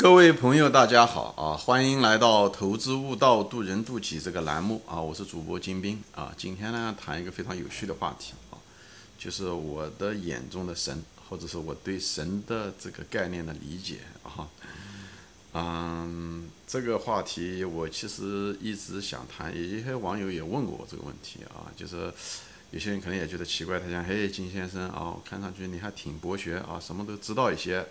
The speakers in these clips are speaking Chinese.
各位朋友，大家好啊！欢迎来到《投资悟道，渡人渡己》这个栏目啊！我是主播金兵啊！今天呢，谈一个非常有趣的话题啊，就是我的眼中的神，或者是我对神的这个概念的理解啊。嗯，这个话题我其实一直想谈，有一些网友也问过我这个问题啊，就是有些人可能也觉得奇怪，他讲：“嘿，金先生啊，看上去你还挺博学啊，什么都知道一些。”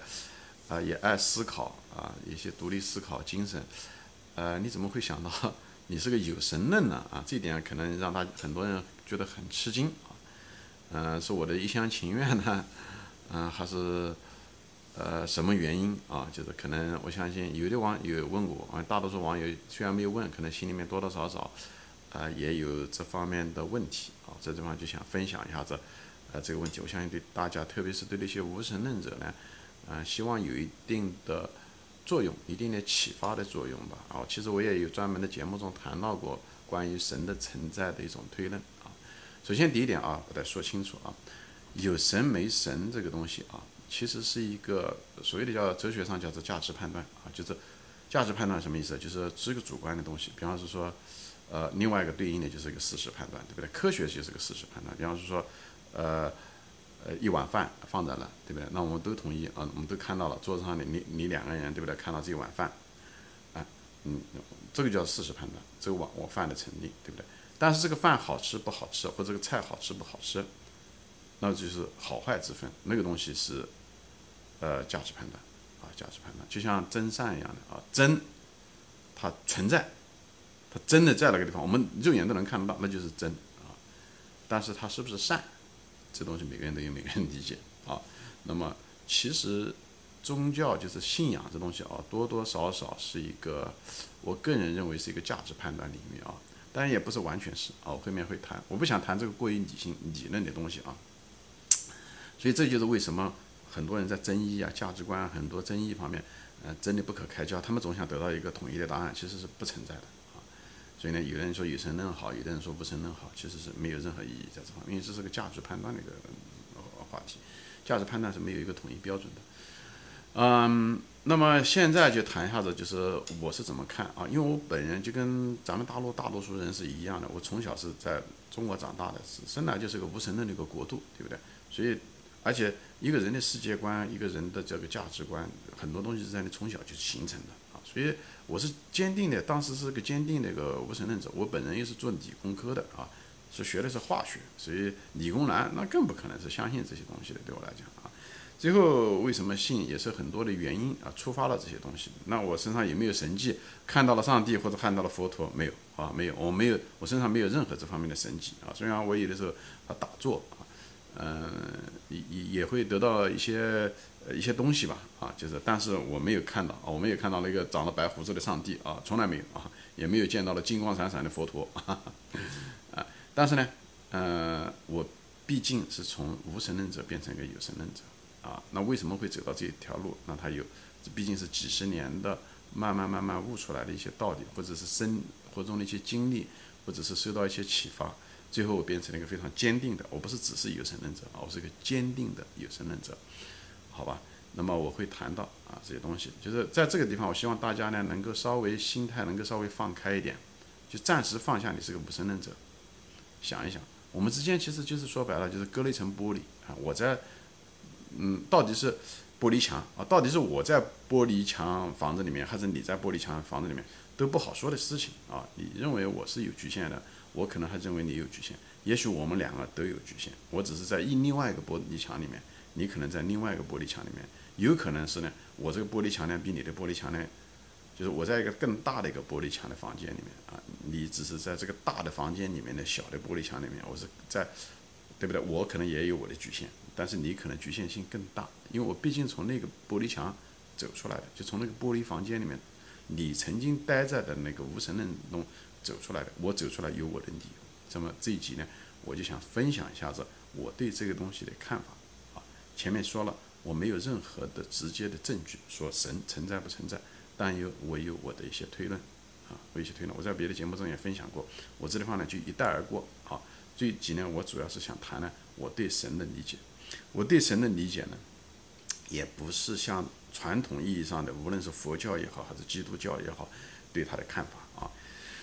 啊，也爱思考啊，一些独立思考精神，呃，你怎么会想到你是个有神论呢？啊，这点可能让他很多人觉得很吃惊啊，嗯，是我的一厢情愿呢，嗯，还是呃什么原因啊？就是可能我相信有的网友问过啊，大多数网友虽然没有问，可能心里面多多少少啊也有这方面的问题啊，在这地方就想分享一下子呃这个问题，我相信对大家，特别是对那些无神论者呢。嗯，希望有一定的作用，一定的启发的作用吧。啊，其实我也有专门的节目中谈到过关于神的存在的一种推论啊。首先第一点啊，我得说清楚啊，有神没神这个东西啊，其实是一个所谓的叫哲学上叫做价值判断啊，就是价值判断什么意思？就是是个主观的东西。比方是说，呃，另外一个对应的就是一个事实判断，对不对？科学就是个事实判断。比方是说，呃。呃，一碗饭放在了，对不对？那我们都同意啊，我们都看到了桌子上的你你两个人，对不对？看到这一碗饭，啊，嗯，这个叫事实判断，这个碗我饭的成立，对不对？但是这个饭好吃不好吃，或这个菜好吃不好吃，那就是好坏之分，那个东西是呃价值判断啊，价值判断，就像真善一样的啊，真它存在，它真的在那个地方，我们肉眼都能看得到，那就是真啊，但是它是不是善？这东西每个人都有每个人理解啊。那么其实宗教就是信仰这东西啊，多多少少是一个，我个人认为是一个价值判断领域啊。当然也不是完全是啊，我后面会谈。我不想谈这个过于理性理论的东西啊。所以这就是为什么很多人在争议啊、价值观很多争议方面，呃，争得不可开交。他们总想得到一个统一的答案，其实是不存在的。所以呢，有的人说有神论好，有的人说不神论好，其实是没有任何意义在这方面，因为这是个价值判断的一个话题，价值判断是没有一个统一标准的。嗯，那么现在就谈一下子，就是我是怎么看啊？因为我本人就跟咱们大陆大多数人是一样的，我从小是在中国长大的，是生来就是个无神论的一个国度，对不对？所以，而且一个人的世界观，一个人的这个价值观，很多东西是在你从小就形成的，所以。我是坚定的，当时是个坚定的一个无神论者。我本人又是做理工科的啊，是学的是化学，所以理工男那更不可能是相信这些东西的。对我来讲啊，最后为什么信也是很多的原因啊，触发了这些东西。那我身上有没有神迹？看到了上帝或者看到了佛陀？没有啊，没有，我没有，我身上没有任何这方面的神迹啊。虽然我有的时候啊打坐啊，嗯，也也也会得到一些。一些东西吧，啊，就是，但是我没有看到，我没有看到那个长了白胡子的上帝啊，从来没有啊，也没有见到了金光闪闪的佛陀啊，啊，但是呢，呃，我毕竟是从无神论者变成一个有神论者啊，那为什么会走到这一条路？那他有，毕竟是几十年的慢慢慢慢悟出来的一些道理，或者是生活中的一些经历，或者是受到一些启发，最后我变成了一个非常坚定的，我不是只是有神论者啊，我是一个坚定的有神论者。好吧，那么我会谈到啊这些东西，就是在这个地方，我希望大家呢能够稍微心态能够稍微放开一点，就暂时放下你是个无神论者，想一想，我们之间其实就是说白了就是隔了一层玻璃啊，我在嗯到底是玻璃墙啊，到底是我在玻璃墙房子里面，还是你在玻璃墙房子里面，都不好说的事情啊。你认为我是有局限的，我可能还认为你有局限，也许我们两个都有局限，我只是在一另外一个玻璃墙里面。你可能在另外一个玻璃墙里面，有可能是呢，我这个玻璃墙呢比你的玻璃墙呢，就是我在一个更大的一个玻璃墙的房间里面啊，你只是在这个大的房间里面的小的玻璃墙里面，我是在，对不对？我可能也有我的局限，但是你可能局限性更大，因为我毕竟从那个玻璃墙走出来的，就从那个玻璃房间里面，你曾经待在的那个无神论中走出来的，我走出来有我的理由。那么这一集呢，我就想分享一下子我对这个东西的看法。前面说了，我没有任何的直接的证据说神存在不存在，但有我有我的一些推论，啊，我一些推论，我在别的节目中也分享过，我这地方呢就一带而过，好，这几年我主要是想谈呢我对神的理解，我对神的理解呢，也不是像传统意义上的，无论是佛教也好，还是基督教也好，对他的看法啊。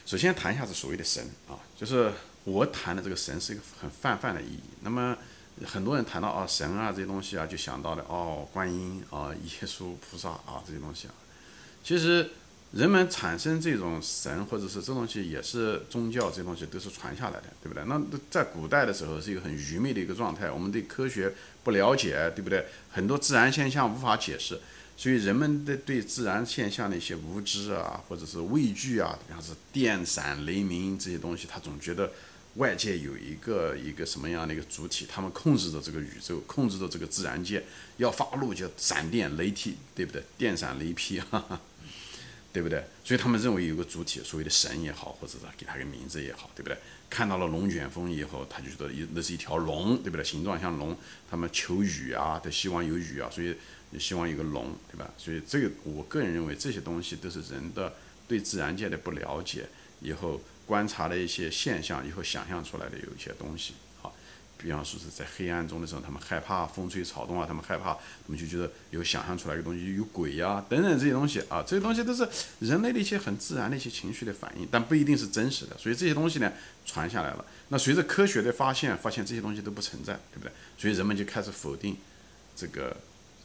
首先谈一下子所谓的神啊，就是我谈的这个神是一个很泛泛的意义。那么很多人谈到啊神啊这些东西啊，就想到了哦观音啊、耶稣菩萨啊这些东西啊。其实人们产生这种神或者是这东西，也是宗教这东西都是传下来的，对不对？那在古代的时候是一个很愚昧的一个状态，我们对科学不了解，对不对？很多自然现象无法解释，所以人们的对自然现象的一些无知啊，或者是畏惧啊，像是电闪雷鸣这些东西，他总觉得。外界有一个一个什么样的一个主体，他们控制着这个宇宙，控制着这个自然界，要发怒就闪电雷劈，对不对？电闪雷劈，哈哈，对不对？所以他们认为有个主体，所谓的神也好，或者是给他个名字也好，对不对？看到了龙卷风以后，他就觉得一那是一条龙，对不对？形状像龙，他们求雨啊，他希望有雨啊，所以希望有个龙，对吧？所以这个我个人认为这些东西都是人的对自然界的不了解以后。观察了一些现象以后，想象出来的有一些东西，好，比方说是在黑暗中的时候，他们害怕风吹草动啊，他们害怕，他们就觉得有想象出来的东西，有鬼呀等等这些东西啊，这些东西都是人类的一些很自然的一些情绪的反应，但不一定是真实的，所以这些东西呢传下来了。那随着科学的发现，发现这些东西都不存在，对不对？所以人们就开始否定这个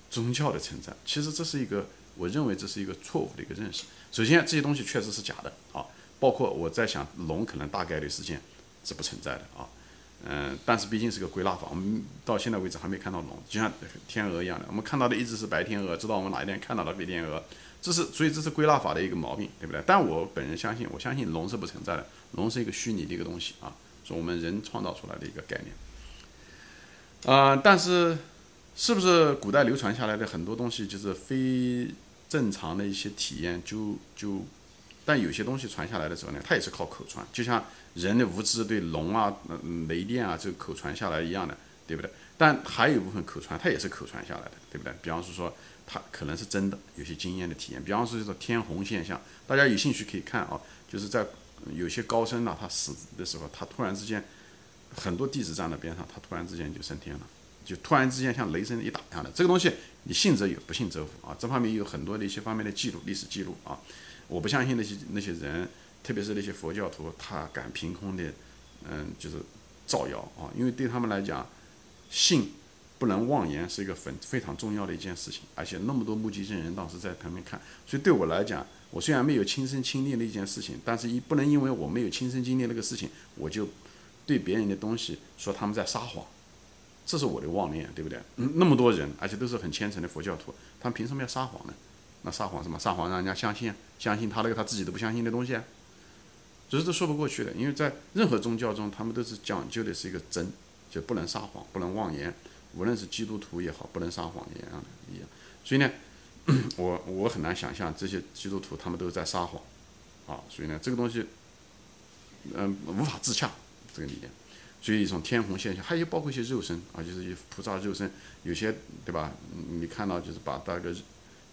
宗教的存在。其实这是一个，我认为这是一个错误的一个认识。首先，这些东西确实是假的啊。包括我在想，龙可能大概率事件是不存在的啊，嗯，但是毕竟是个归纳法，我们到现在为止还没看到龙，就像天鹅一样的，我们看到的一直是白天鹅，直到我们哪一天看到了白天鹅，这是所以这是归纳法的一个毛病，对不对？但我本人相信，我相信龙是不存在的，龙是一个虚拟的一个东西啊，是我们人创造出来的一个概念，啊，但是是不是古代流传下来的很多东西就是非正常的一些体验，就就。但有些东西传下来的时候呢，它也是靠口传，就像人的无知对龙啊、雷电啊这个口传下来一样的，对不对？但还有一部分口传，它也是口传下来的，对不对？比方说说它可能是真的，有些经验的体验。比方说这种天虹现象，大家有兴趣可以看啊，就是在有些高僧呢，他死的时候，他突然之间很多弟子站在边上，他突然之间就升天了，就突然之间像雷声一打一样的。这个东西你信则有，不信则无啊。这方面有很多的一些方面的记录，历史记录啊。我不相信那些那些人，特别是那些佛教徒，他敢凭空的，嗯，就是造谣啊，因为对他们来讲，信不能妄言是一个很非常重要的一件事情，而且那么多目击证人当时在旁边看，所以对我来讲，我虽然没有亲身经历那件事情，但是一不能因为我没有亲身经历那个事情，我就对别人的东西说他们在撒谎，这是我的妄念，对不对？嗯，那么多人，而且都是很虔诚的佛教徒，他们凭什么要撒谎呢？那撒谎什么？撒谎让人家相信，相信他那个他自己都不相信的东西，这是都说不过去的。因为在任何宗教中，他们都是讲究的是一个真，就不能撒谎，不能妄言。无论是基督徒也好，不能撒谎一样一样。所以呢，我我很难想象这些基督徒他们都在撒谎啊。所以呢，这个东西，嗯，无法自洽这个理念。所以一种天虹现象，还有包括一些肉身啊，就是一菩萨肉身，有些对吧？你看到就是把那个。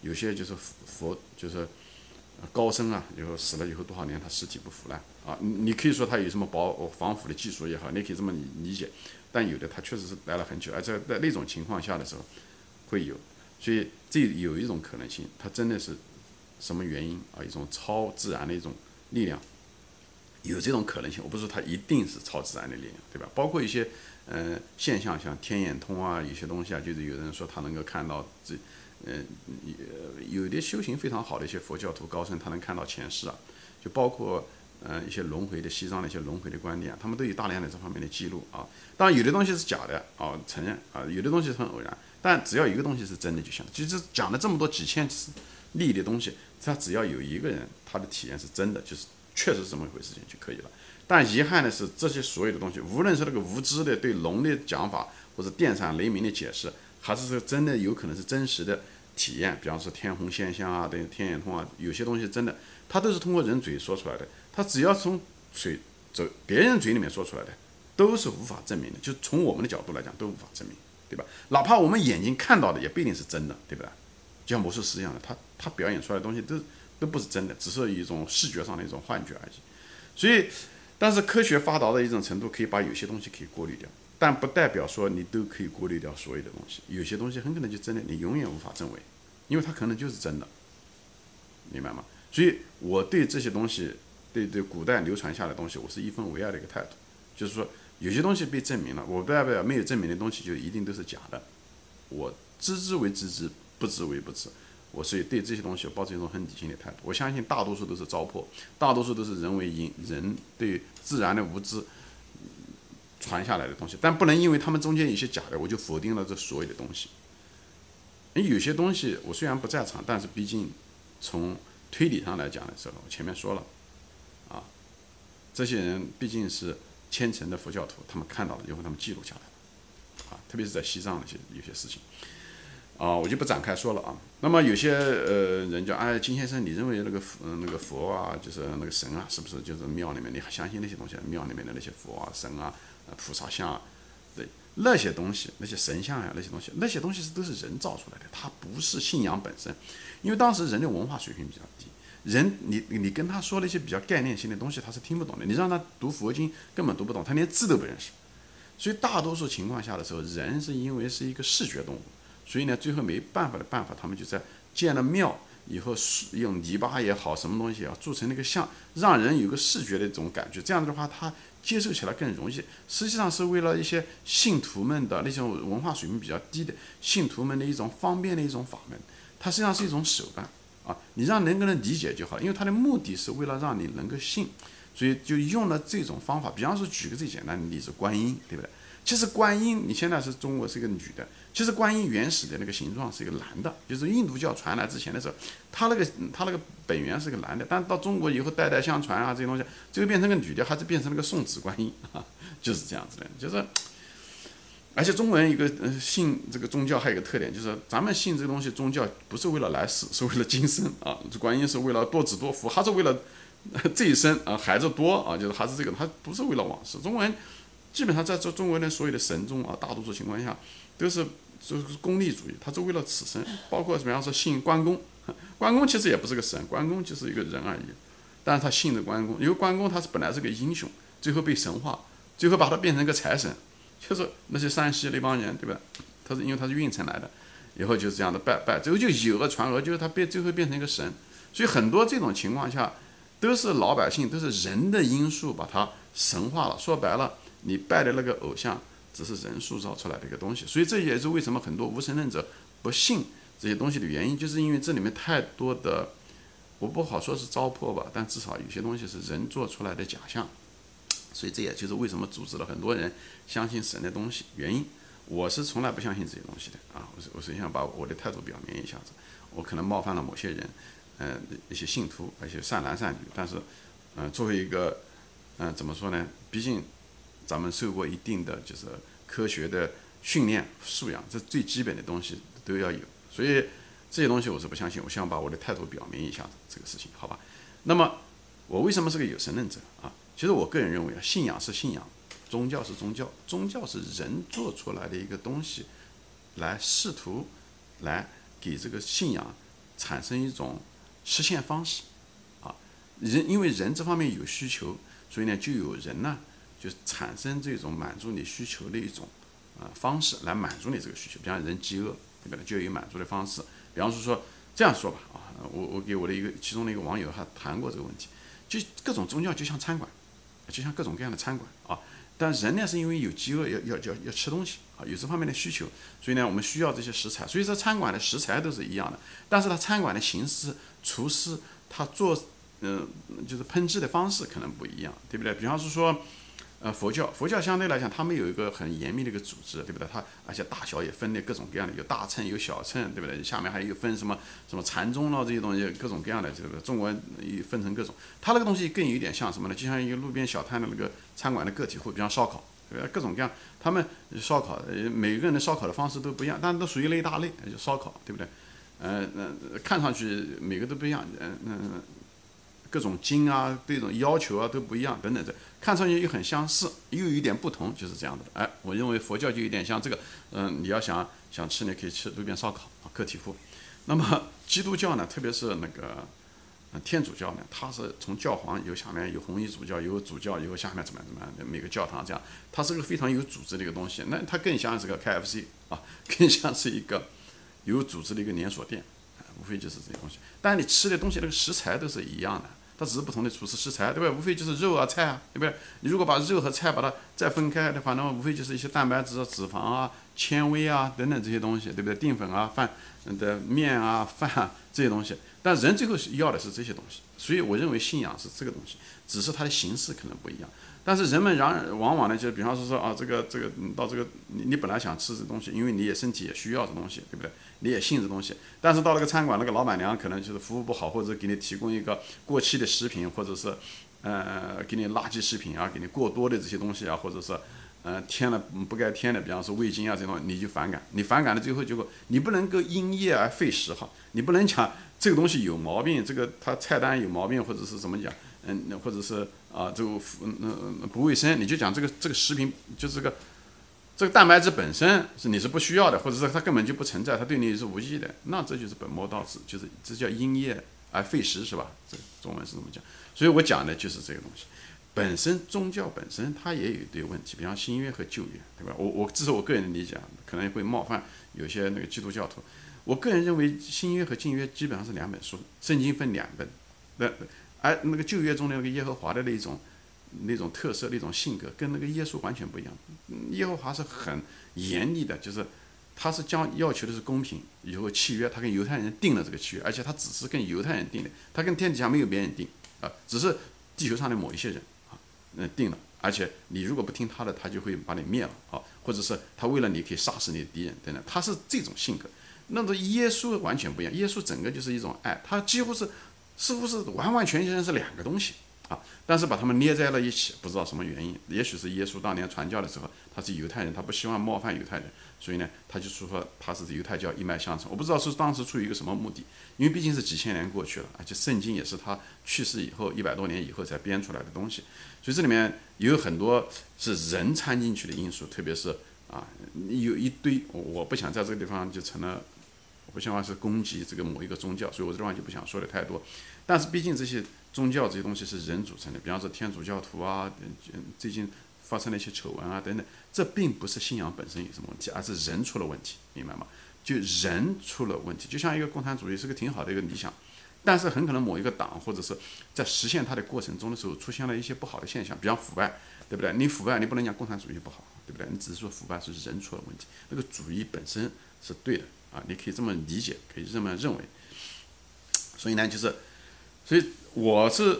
有些就是佛，就是高僧啊，以后死了以后多少年，他尸体不腐烂啊。你你可以说他有什么保防腐的技术也好，你可以这么理解。但有的他确实是来了很久，而且在那种情况下的时候会有，所以这有一种可能性，他真的是什么原因啊？一种超自然的一种力量，有这种可能性。我不是说他一定是超自然的力量，对吧？包括一些嗯现象，像天眼通啊，有些东西啊，就是有人说他能够看到这。嗯，有的修行非常好的一些佛教徒高僧，他能看到前世啊，就包括嗯一些轮回的西藏的一些轮回的观点，他们都有大量的这方面的记录啊。当然有的东西是假的啊，承认啊，有的东西很偶然，但只要一个东西是真的就行。其实讲了这么多几千次例的东西，他只要有一个人他的体验是真的，就是确实是这么一回事情就可以了。但遗憾的是，这些所有的东西，无论是那个无知的对龙的讲法，或者电闪雷鸣的解释。还是说真的有可能是真实的体验，比方说天虹现象啊，等天眼通啊，有些东西真的，它都是通过人嘴说出来的。它只要从嘴走别人嘴里面说出来的，都是无法证明的。就从我们的角度来讲，都无法证明，对吧？哪怕我们眼睛看到的，也不一定是真的，对不对？就像魔术师一样的，他他表演出来的东西都都不是真的，只是一种视觉上的一种幻觉而已。所以，但是科学发达的一种程度，可以把有些东西可以过滤掉。但不代表说你都可以过滤掉所有的东西，有些东西很可能就真的你永远无法证伪，因为它可能就是真的，明白吗？所以我对这些东西，对对古代流传下来的东西，我是一分为二的一个态度，就是说有些东西被证明了，我不代表没有证明的东西就一定都是假的，我知之为知之，不知为不知。我所以对这些东西我抱着一种很理性的态度。我相信大多数都是糟粕，大多数都是人为因人对自然的无知传下来的东西。但不能因为他们中间有些假的，我就否定了这所有的东西。诶，有些东西我虽然不在场，但是毕竟从推理上来讲的时候，我前面说了，啊，这些人毕竟是虔诚的佛教徒，他们看到了以后，他们记录下来，啊，特别是在西藏那些有些事情。啊，我就不展开说了啊。那么有些呃人讲，哎，金先生，你认为那个佛，那个佛啊，就是那个神啊，是不是就是庙里面？你还相信那些东西？庙里面的那些佛啊、神啊、菩萨像啊，对那些东西，那些神像呀，那些东西，那些东西是都是人造出来的，它不是信仰本身。因为当时人的文化水平比较低，人你你跟他说那些比较概念性的东西，他是听不懂的。你让他读佛经，根本读不懂，他连字都不认识。所以大多数情况下的时候，人是因为是一个视觉动物。所以呢，最后没办法的办法，他们就在建了庙以后，用泥巴也好，什么东西啊，铸成那个像，让人有个视觉的这种感觉。这样子的话，他接受起来更容易。实际上是为了一些信徒们的那种文化水平比较低的信徒们的一种方便的一种法门。它实际上是一种手段啊，你让人个人理解就好。因为它的目的是为了让你能够信，所以就用了这种方法。比方说，举个最简单的例子，观音，对不对？其实观音，你现在是中国是一个女的。其实观音原始的那个形状是一个男的，就是印度教传来之前的时候，他那个他那个本源是个男的，但到中国以后代代相传啊，这些东西最后变成个女的，还是变成了个送子观音啊，就是这样子的。就是，而且中国人一个信这个宗教还有一个特点，就是咱们信这个东西宗教不是为了来世，是为了今生啊。这观音是为了多子多福，还是为了这一生啊孩子多啊，就是还是这个，他不是为了往事。中国人。基本上在这中国人所有的神宗啊，大多数情况下都是就是功利主义，他是为了此生。包括比方说信关公，关公其实也不是个神，关公就是一个人而已。但是他信的关公，因为关公他是本来是个英雄，最后被神化，最后把他变成一个财神，就是那些山西那帮人，对吧？他是因为他是运城来的，以后就是这样的拜拜，最后就以讹传讹，就是他变最后变成一个神。所以很多这种情况下，都是老百姓都是人的因素把他神化了。说白了。你拜的那个偶像只是人塑造出来的一个东西，所以这也是为什么很多无神论者不信这些东西的原因，就是因为这里面太多的，我不好说是糟粕吧，但至少有些东西是人做出来的假象，所以这也就是为什么阻止了很多人相信神的东西原因。我是从来不相信这些东西的啊，我我是想把我的态度表明一下子，我可能冒犯了某些人，嗯，一些信徒，而且善男善女，但是，嗯，作为一个，嗯，怎么说呢？毕竟。咱们受过一定的就是科学的训练素养，这最基本的东西都要有，所以这些东西我是不相信。我想把我的态度表明一下这个事情，好吧？那么我为什么是个有神论者啊？其实我个人认为啊，信仰是信仰，宗教是宗教，宗教是人做出来的一个东西，来试图来给这个信仰产生一种实现方式啊。人因为人这方面有需求，所以呢就有人呢。就产生这种满足你需求的一种啊方式来满足你这个需求，比方人饥饿，对吧？就有满足的方式。比方说说这样说吧，啊，我我给我的一个其中的一个网友还谈过这个问题，就各种宗教就像餐馆，就像各种各样的餐馆啊。但人呢是因为有饥饿要要要要吃东西啊，有这方面的需求，所以呢我们需要这些食材。所以说餐馆的食材都是一样的，但是它餐馆的形式、厨师他做嗯就是烹制的方式可能不一样，对不对？比方是说。呃，佛教，佛教相对来讲，他们有一个很严密的一个组织，对不对？它而且大小也分类各种各样的，有大乘，有小乘，对不对？下面还有分什么什么禅宗了这些东西，各种各样的，这个？中国也分成各种，它那个东西更有点像什么呢？就像一个路边小摊的那个餐馆的个体户，比方烧烤，对吧？各种各样，他们烧烤，每个人的烧烤的方式都不一样，但都属于那一大类，就烧烤，对不对？嗯，那看上去每个都不一样，嗯嗯。各种经啊，这种要求啊都不一样，等等的，看上去又很相似，又有一点不同，就是这样的。哎，我认为佛教就有点像这个，嗯，你要想想吃，你可以吃路边烧烤啊，个体户。那么基督教呢，特别是那个嗯天主教呢，它是从教皇有下面有红衣主教，有主教，有下面怎么怎么样的每个教堂这样，它是个非常有组织的一个东西。那它更像是个 KFC 啊，更像是一个有组织的一个连锁店。无非就是这些东西。但你吃的东西那个食材都是一样的，它只是不同的厨师食材，对不对？无非就是肉啊、菜啊，对不对？你如果把肉和菜把它再分开的话，那么无非就是一些蛋白质、脂肪啊、纤维啊等等这些东西，对不对？淀粉啊、饭的面啊、饭啊这些东西。但人最后要的是这些东西，所以我认为信仰是这个东西，只是它的形式可能不一样。但是人们然往往呢，就比方说说啊，这个这个你到这个你你本来想吃这东西，因为你也身体也需要这东西，对不对？你也信这东西，但是到那个餐馆，那个老板娘可能就是服务不好，或者给你提供一个过期的食品，或者是呃给你垃圾食品啊，给你过多的这些东西啊，或者是呃添了不该添的，比方说味精啊这种，你就反感，你反感了最后结果你不能够因噎而废食哈，你不能讲这个东西有毛病，这个它菜单有毛病，或者是怎么讲？嗯，或者是啊，这个嗯嗯不卫生，你就讲这个这个食品就是这个这个蛋白质本身是你是不需要的，或者是它根本就不存在，它对你是无益的，那这就是本末倒置，就是这叫因噎而废食，是吧？这中文是这么讲，所以我讲的就是这个东西。本身宗教本身它也有一堆问题，比方新约和旧约，对吧？我我这是我个人的理解，可能会冒犯有些那个基督教徒。我个人认为新约和旧约基本上是两本书，圣经分两本，那。而那个旧约中的那个耶和华的那种、那种特色、那种性格，跟那个耶稣完全不一样。耶和华是很严厉的，就是他是将要求的是公平。以后契约，他跟犹太人定了这个契约，而且他只是跟犹太人定的，他跟天底下没有别人定啊，只是地球上的某一些人啊，嗯定了。而且你如果不听他的，他就会把你灭了啊，或者是他为了你可以杀死你的敌人等等，他是这种性格。那么耶稣完全不一样，耶稣整个就是一种爱，他几乎是。似乎是完完全全是两个东西啊，但是把他们捏在了一起，不知道什么原因。也许是耶稣当年传教的时候，他是犹太人，他不希望冒犯犹太人，所以呢，他就说他是犹太教一脉相承。我不知道是当时出于一个什么目的，因为毕竟是几千年过去了，而且圣经也是他去世以后一百多年以后才编出来的东西，所以这里面有很多是人掺进去的因素，特别是啊，有一堆我不想在这个地方就成了。我不希望是攻击这个某一个宗教，所以我这地方就不想说的太多。但是毕竟这些宗教这些东西是人组成的，比方说天主教徒啊，最近发生了一些丑闻啊等等，这并不是信仰本身有什么问题，而是人出了问题，明白吗？就人出了问题，就像一个共产主义是个挺好的一个理想，但是很可能某一个党或者是在实现它的过程中的时候出现了一些不好的现象，比方腐败，对不对？你腐败，你不能讲共产主义不好，对不对？你只是说腐败是人出了问题，那个主义本身是对的。啊，你可以这么理解，可以这么认为。所以呢，就是，所以我是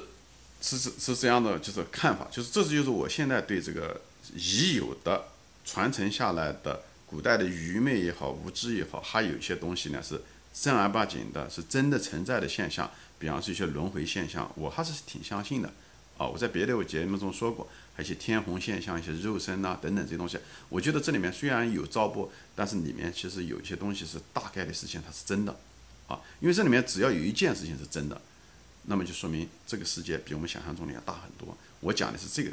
是是是这样的，就是看法，就是这是就是我现在对这个已有的传承下来的古代的愚昧也好，无知也好，还有一些东西呢是正儿八经的，是真的存在的现象，比方说一些轮回现象，我还是挺相信的。啊，我在别的节目中说过，还有一些天虹现象、一些肉身呐等等这些东西，我觉得这里面虽然有糟粕，但是里面其实有一些东西是大概的事情，它是真的，啊，因为这里面只要有一件事情是真的，那么就说明这个世界比我们想象中的要大很多。我讲的是这个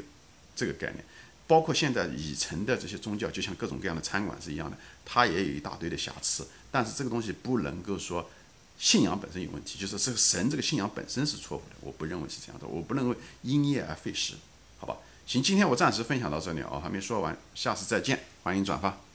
这个概念，包括现在已成的这些宗教，就像各种各样的餐馆是一样的，它也有一大堆的瑕疵，但是这个东西不能够说。信仰本身有问题，就是这个神这个信仰本身是错误的，我不认为是这样的，我不认为因业而废食，好吧？行，今天我暂时分享到这里啊，还没说完，下次再见，欢迎转发。